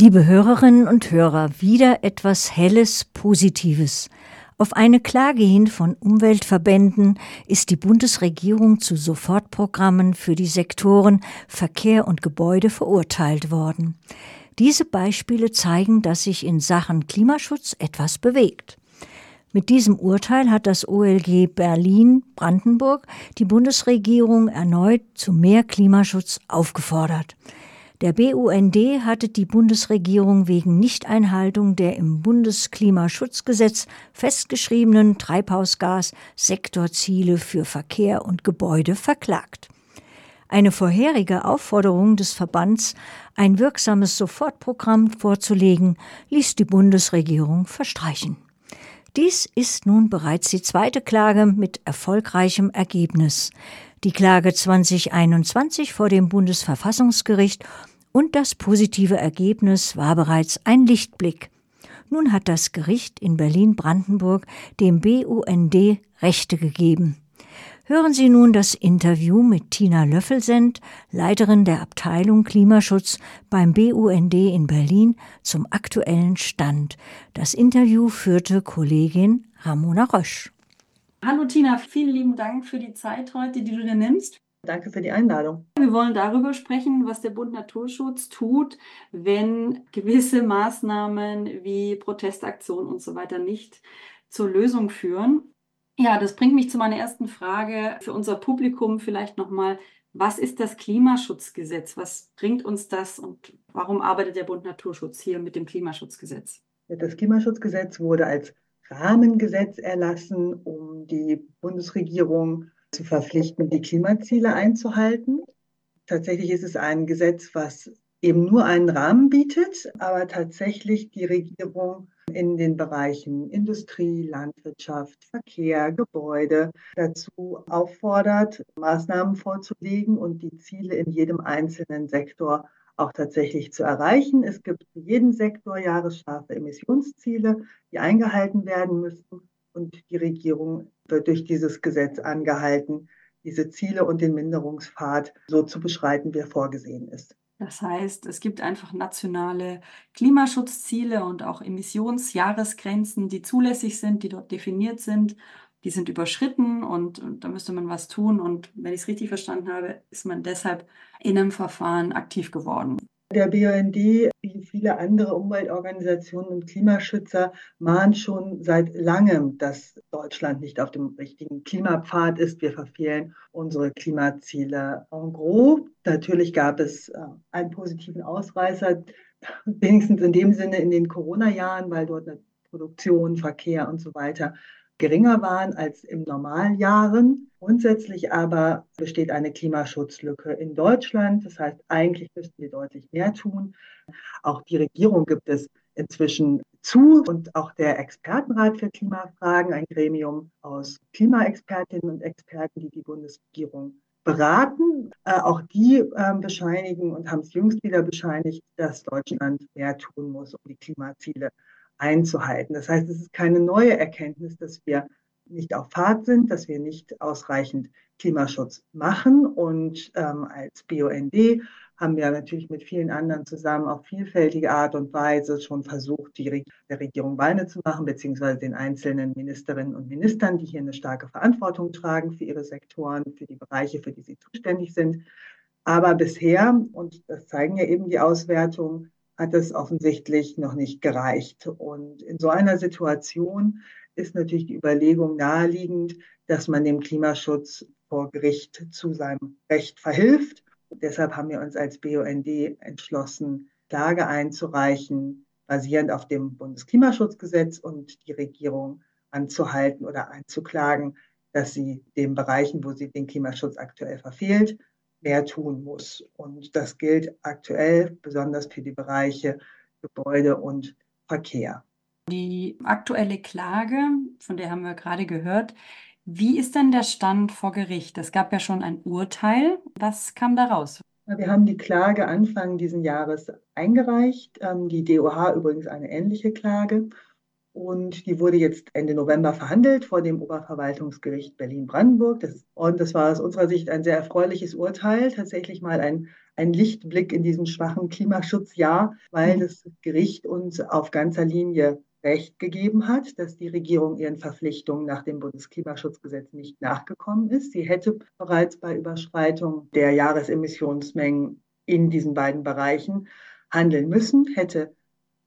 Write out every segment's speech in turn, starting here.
Liebe Hörerinnen und Hörer, wieder etwas Helles, Positives. Auf eine Klage hin von Umweltverbänden ist die Bundesregierung zu Sofortprogrammen für die Sektoren Verkehr und Gebäude verurteilt worden. Diese Beispiele zeigen, dass sich in Sachen Klimaschutz etwas bewegt. Mit diesem Urteil hat das OLG Berlin-Brandenburg die Bundesregierung erneut zu mehr Klimaschutz aufgefordert. Der BUND hatte die Bundesregierung wegen Nichteinhaltung der im Bundesklimaschutzgesetz festgeschriebenen Treibhausgassektorziele für Verkehr und Gebäude verklagt. Eine vorherige Aufforderung des Verbands, ein wirksames Sofortprogramm vorzulegen, ließ die Bundesregierung verstreichen. Dies ist nun bereits die zweite Klage mit erfolgreichem Ergebnis. Die Klage 2021 vor dem Bundesverfassungsgericht und das positive Ergebnis war bereits ein Lichtblick. Nun hat das Gericht in Berlin-Brandenburg dem BUND Rechte gegeben. Hören Sie nun das Interview mit Tina Löffelsend, Leiterin der Abteilung Klimaschutz beim BUND in Berlin, zum aktuellen Stand. Das Interview führte Kollegin Ramona Rösch. Hallo Tina, vielen lieben Dank für die Zeit heute, die du dir nimmst. Danke für die Einladung. Wir wollen darüber sprechen, was der Bund Naturschutz tut, wenn gewisse Maßnahmen wie Protestaktionen und so weiter nicht zur Lösung führen. Ja, das bringt mich zu meiner ersten Frage für unser Publikum vielleicht nochmal. Was ist das Klimaschutzgesetz? Was bringt uns das und warum arbeitet der Bund Naturschutz hier mit dem Klimaschutzgesetz? Das Klimaschutzgesetz wurde als Rahmengesetz erlassen, um die Bundesregierung zu verpflichten, die Klimaziele einzuhalten. Tatsächlich ist es ein Gesetz, was eben nur einen Rahmen bietet, aber tatsächlich die Regierung in den Bereichen Industrie, Landwirtschaft, Verkehr, Gebäude dazu auffordert, Maßnahmen vorzulegen und die Ziele in jedem einzelnen Sektor auch tatsächlich zu erreichen. Es gibt für jeden Sektor jahresscharfe Emissionsziele, die eingehalten werden müssen. Und die Regierung wird durch dieses Gesetz angehalten, diese Ziele und den Minderungspfad so zu beschreiten, wie er vorgesehen ist. Das heißt, es gibt einfach nationale Klimaschutzziele und auch Emissionsjahresgrenzen, die zulässig sind, die dort definiert sind. Die sind überschritten und, und da müsste man was tun. Und wenn ich es richtig verstanden habe, ist man deshalb in einem Verfahren aktiv geworden. Der BUND, wie viele andere Umweltorganisationen und Klimaschützer, mahnt schon seit langem, dass Deutschland nicht auf dem richtigen Klimapfad ist. Wir verfehlen unsere Klimaziele en gros. Natürlich gab es äh, einen positiven Ausreißer, wenigstens in dem Sinne in den Corona-Jahren, weil dort Produktion, Verkehr und so weiter geringer waren als im Normaljahren. Grundsätzlich aber besteht eine Klimaschutzlücke in Deutschland. Das heißt, eigentlich müssten wir deutlich mehr tun. Auch die Regierung gibt es inzwischen zu und auch der Expertenrat für Klimafragen, ein Gremium aus Klimaexpertinnen und Experten, die die Bundesregierung beraten. Äh, auch die äh, bescheinigen und haben es jüngst wieder bescheinigt, dass Deutschland mehr tun muss, um die Klimaziele einzuhalten. Das heißt, es ist keine neue Erkenntnis, dass wir nicht auf Fahrt sind, dass wir nicht ausreichend Klimaschutz machen. Und ähm, als BUND haben wir natürlich mit vielen anderen zusammen auf vielfältige Art und Weise schon versucht, die Re der Regierung Beine zu machen, beziehungsweise den einzelnen Ministerinnen und Ministern, die hier eine starke Verantwortung tragen für ihre Sektoren, für die Bereiche, für die sie zuständig sind. Aber bisher, und das zeigen ja eben die Auswertungen, hat es offensichtlich noch nicht gereicht. Und in so einer Situation ist natürlich die Überlegung naheliegend, dass man dem Klimaschutz vor Gericht zu seinem Recht verhilft. Und deshalb haben wir uns als BUND entschlossen, Klage einzureichen, basierend auf dem Bundesklimaschutzgesetz und die Regierung anzuhalten oder einzuklagen, dass sie den Bereichen, wo sie den Klimaschutz aktuell verfehlt, mehr tun muss. Und das gilt aktuell besonders für die Bereiche Gebäude und Verkehr. Die aktuelle Klage, von der haben wir gerade gehört, wie ist denn der Stand vor Gericht? Es gab ja schon ein Urteil. Was kam da raus? Wir haben die Klage Anfang dieses Jahres eingereicht. Ähm, die DOH übrigens eine ähnliche Klage. Und die wurde jetzt Ende November verhandelt vor dem Oberverwaltungsgericht Berlin-Brandenburg. Und das war aus unserer Sicht ein sehr erfreuliches Urteil, tatsächlich mal ein, ein Lichtblick in diesem schwachen Klimaschutzjahr, weil mhm. das Gericht uns auf ganzer Linie Recht gegeben hat, dass die Regierung ihren Verpflichtungen nach dem Bundesklimaschutzgesetz nicht nachgekommen ist. Sie hätte bereits bei Überschreitung der Jahresemissionsmengen in diesen beiden Bereichen handeln müssen, hätte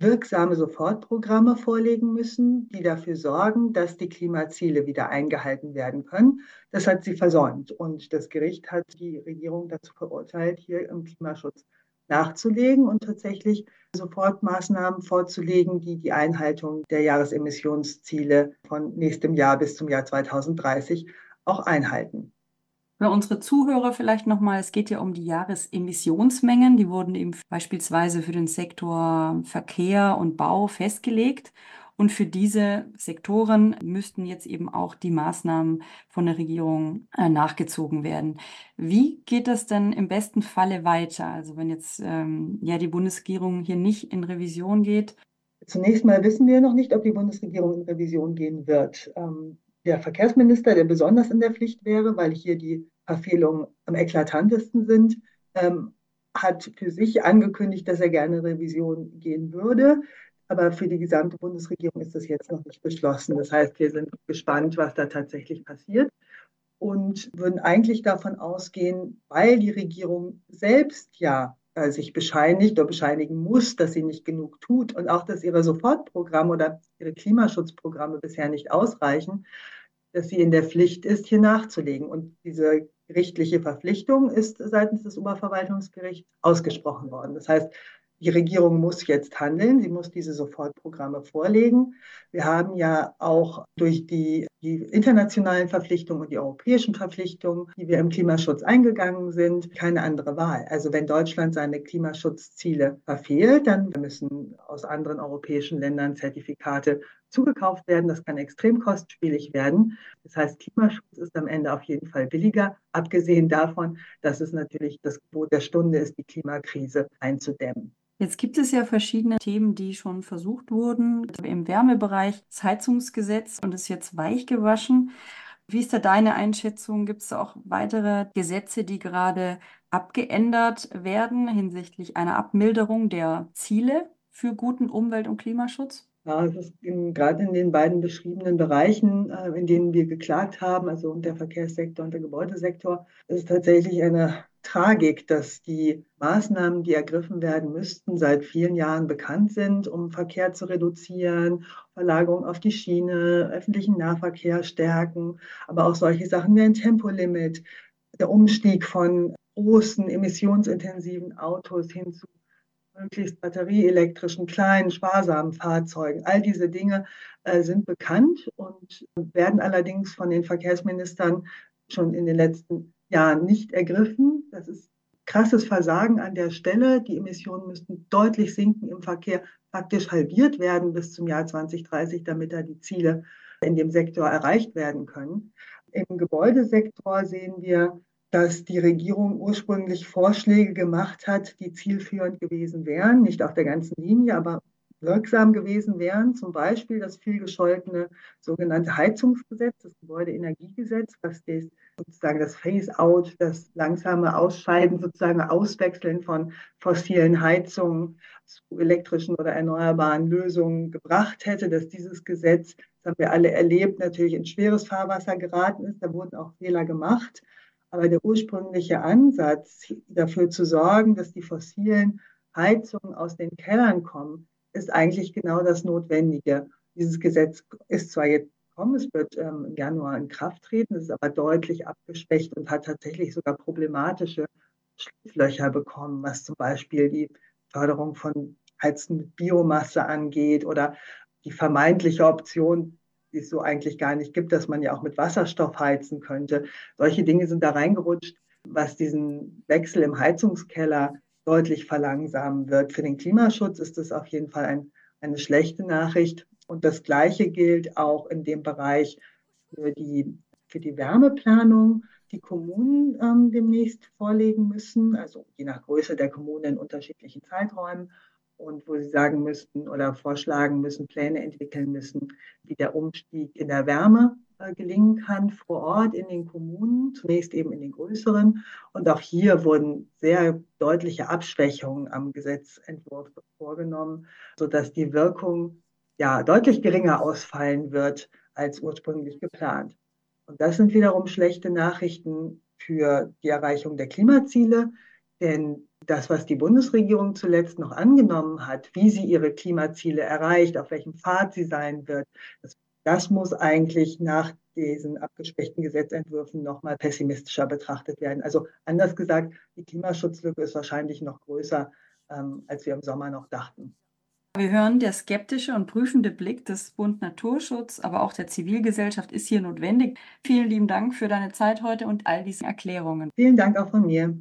wirksame Sofortprogramme vorlegen müssen, die dafür sorgen, dass die Klimaziele wieder eingehalten werden können. Das hat sie versäumt. Und das Gericht hat die Regierung dazu verurteilt, hier im Klimaschutz nachzulegen und tatsächlich Sofortmaßnahmen vorzulegen, die die Einhaltung der Jahresemissionsziele von nächstem Jahr bis zum Jahr 2030 auch einhalten. Für unsere Zuhörer vielleicht nochmal, es geht ja um die Jahresemissionsmengen. Die wurden eben beispielsweise für den Sektor Verkehr und Bau festgelegt. Und für diese Sektoren müssten jetzt eben auch die Maßnahmen von der Regierung äh, nachgezogen werden. Wie geht das denn im besten Falle weiter? Also wenn jetzt ähm, ja die Bundesregierung hier nicht in Revision geht? Zunächst mal wissen wir noch nicht, ob die Bundesregierung in Revision gehen wird. Ähm, der Verkehrsminister, der besonders in der Pflicht wäre, weil hier die Verfehlungen am eklatantesten sind, ähm, hat für sich angekündigt, dass er gerne Revision gehen würde. Aber für die gesamte Bundesregierung ist das jetzt noch nicht beschlossen. Das heißt, wir sind gespannt, was da tatsächlich passiert und würden eigentlich davon ausgehen, weil die Regierung selbst ja äh, sich bescheinigt oder bescheinigen muss, dass sie nicht genug tut und auch, dass ihre Sofortprogramme oder ihre Klimaschutzprogramme bisher nicht ausreichen, dass sie in der Pflicht ist, hier nachzulegen. Und diese gerichtliche Verpflichtung ist seitens des Oberverwaltungsgerichts ausgesprochen worden. Das heißt, die Regierung muss jetzt handeln. Sie muss diese Sofortprogramme vorlegen. Wir haben ja auch durch die, die, internationalen Verpflichtungen und die europäischen Verpflichtungen, die wir im Klimaschutz eingegangen sind, keine andere Wahl. Also wenn Deutschland seine Klimaschutzziele verfehlt, dann müssen aus anderen europäischen Ländern Zertifikate zugekauft werden. Das kann extrem kostspielig werden. Das heißt, Klimaschutz ist am Ende auf jeden Fall billiger, abgesehen davon, dass es natürlich das Gebot der Stunde ist, die Klimakrise einzudämmen. Jetzt gibt es ja verschiedene Themen, die schon versucht wurden. Im Wärmebereich das Heizungsgesetz und ist jetzt weich gewaschen. Wie ist da deine Einschätzung? Gibt es auch weitere Gesetze, die gerade abgeändert werden hinsichtlich einer Abmilderung der Ziele für guten Umwelt- und Klimaschutz? Ja, es ist in, gerade in den beiden beschriebenen Bereichen, äh, in denen wir geklagt haben, also der Verkehrssektor und der Gebäudesektor, ist tatsächlich eine Tragik, dass die Maßnahmen, die ergriffen werden müssten, seit vielen Jahren bekannt sind, um Verkehr zu reduzieren, Verlagerung auf die Schiene, öffentlichen Nahverkehr stärken, aber auch solche Sachen wie ein Tempolimit, der Umstieg von großen emissionsintensiven Autos hin zu möglichst batterieelektrischen, kleinen, sparsamen Fahrzeugen. All diese Dinge äh, sind bekannt und werden allerdings von den Verkehrsministern schon in den letzten Jahren nicht ergriffen. Das ist krasses Versagen an der Stelle. Die Emissionen müssten deutlich sinken im Verkehr, praktisch halbiert werden bis zum Jahr 2030, damit da die Ziele in dem Sektor erreicht werden können. Im Gebäudesektor sehen wir dass die Regierung ursprünglich Vorschläge gemacht hat, die zielführend gewesen wären, nicht auf der ganzen Linie, aber wirksam gewesen wären. Zum Beispiel das vielgescholtene sogenannte Heizungsgesetz, das Gebäudeenergiegesetz, was das, sozusagen das Phase-out, das langsame Ausscheiden, sozusagen Auswechseln von fossilen Heizungen zu elektrischen oder erneuerbaren Lösungen gebracht hätte, dass dieses Gesetz, das haben wir alle erlebt, natürlich in schweres Fahrwasser geraten ist. Da wurden auch Fehler gemacht. Aber der ursprüngliche Ansatz, dafür zu sorgen, dass die fossilen Heizungen aus den Kellern kommen, ist eigentlich genau das Notwendige. Dieses Gesetz ist zwar jetzt gekommen, es wird ähm, im Januar in Kraft treten, es ist aber deutlich abgeschwächt und hat tatsächlich sogar problematische Schlupflöcher bekommen, was zum Beispiel die Förderung von Heizen mit Biomasse angeht oder die vermeintliche Option, die es so eigentlich gar nicht gibt, dass man ja auch mit Wasserstoff heizen könnte. Solche Dinge sind da reingerutscht, was diesen Wechsel im Heizungskeller deutlich verlangsamen wird. Für den Klimaschutz ist das auf jeden Fall ein, eine schlechte Nachricht. Und das Gleiche gilt auch in dem Bereich für die, für die Wärmeplanung, die Kommunen ähm, demnächst vorlegen müssen, also je nach Größe der Kommunen in unterschiedlichen Zeiträumen und wo sie sagen müssten oder vorschlagen müssen, Pläne entwickeln müssen, wie der Umstieg in der Wärme äh, gelingen kann vor Ort in den Kommunen, zunächst eben in den größeren. Und auch hier wurden sehr deutliche Abschwächungen am Gesetzentwurf vorgenommen, sodass die Wirkung ja deutlich geringer ausfallen wird als ursprünglich geplant. Und das sind wiederum schlechte Nachrichten für die Erreichung der Klimaziele, denn das, was die Bundesregierung zuletzt noch angenommen hat, wie sie ihre Klimaziele erreicht, auf welchem Pfad sie sein wird, das, das muss eigentlich nach diesen abgeschwächten Gesetzentwürfen nochmal pessimistischer betrachtet werden. Also anders gesagt, die Klimaschutzlücke ist wahrscheinlich noch größer, ähm, als wir im Sommer noch dachten. Wir hören, der skeptische und prüfende Blick des Bund Naturschutz, aber auch der Zivilgesellschaft ist hier notwendig. Vielen lieben Dank für deine Zeit heute und all diese Erklärungen. Vielen Dank auch von mir.